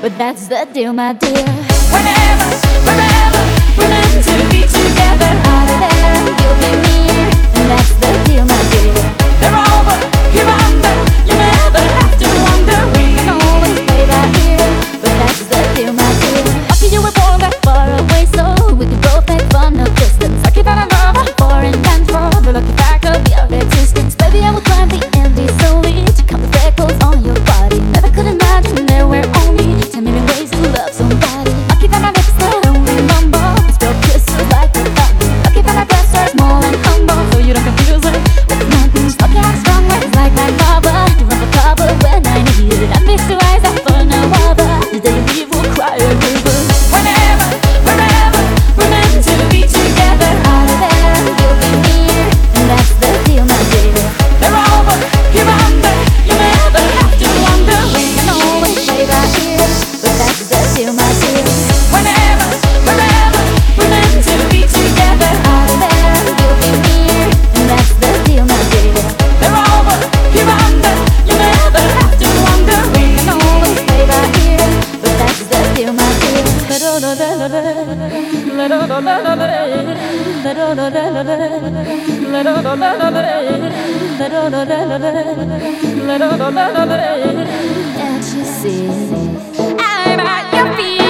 But that's the deal, my dear. Whenever, wherever, we're meant to be together. Out of there, you'll be near, and that's cry. Can't you see? I'm at your feet.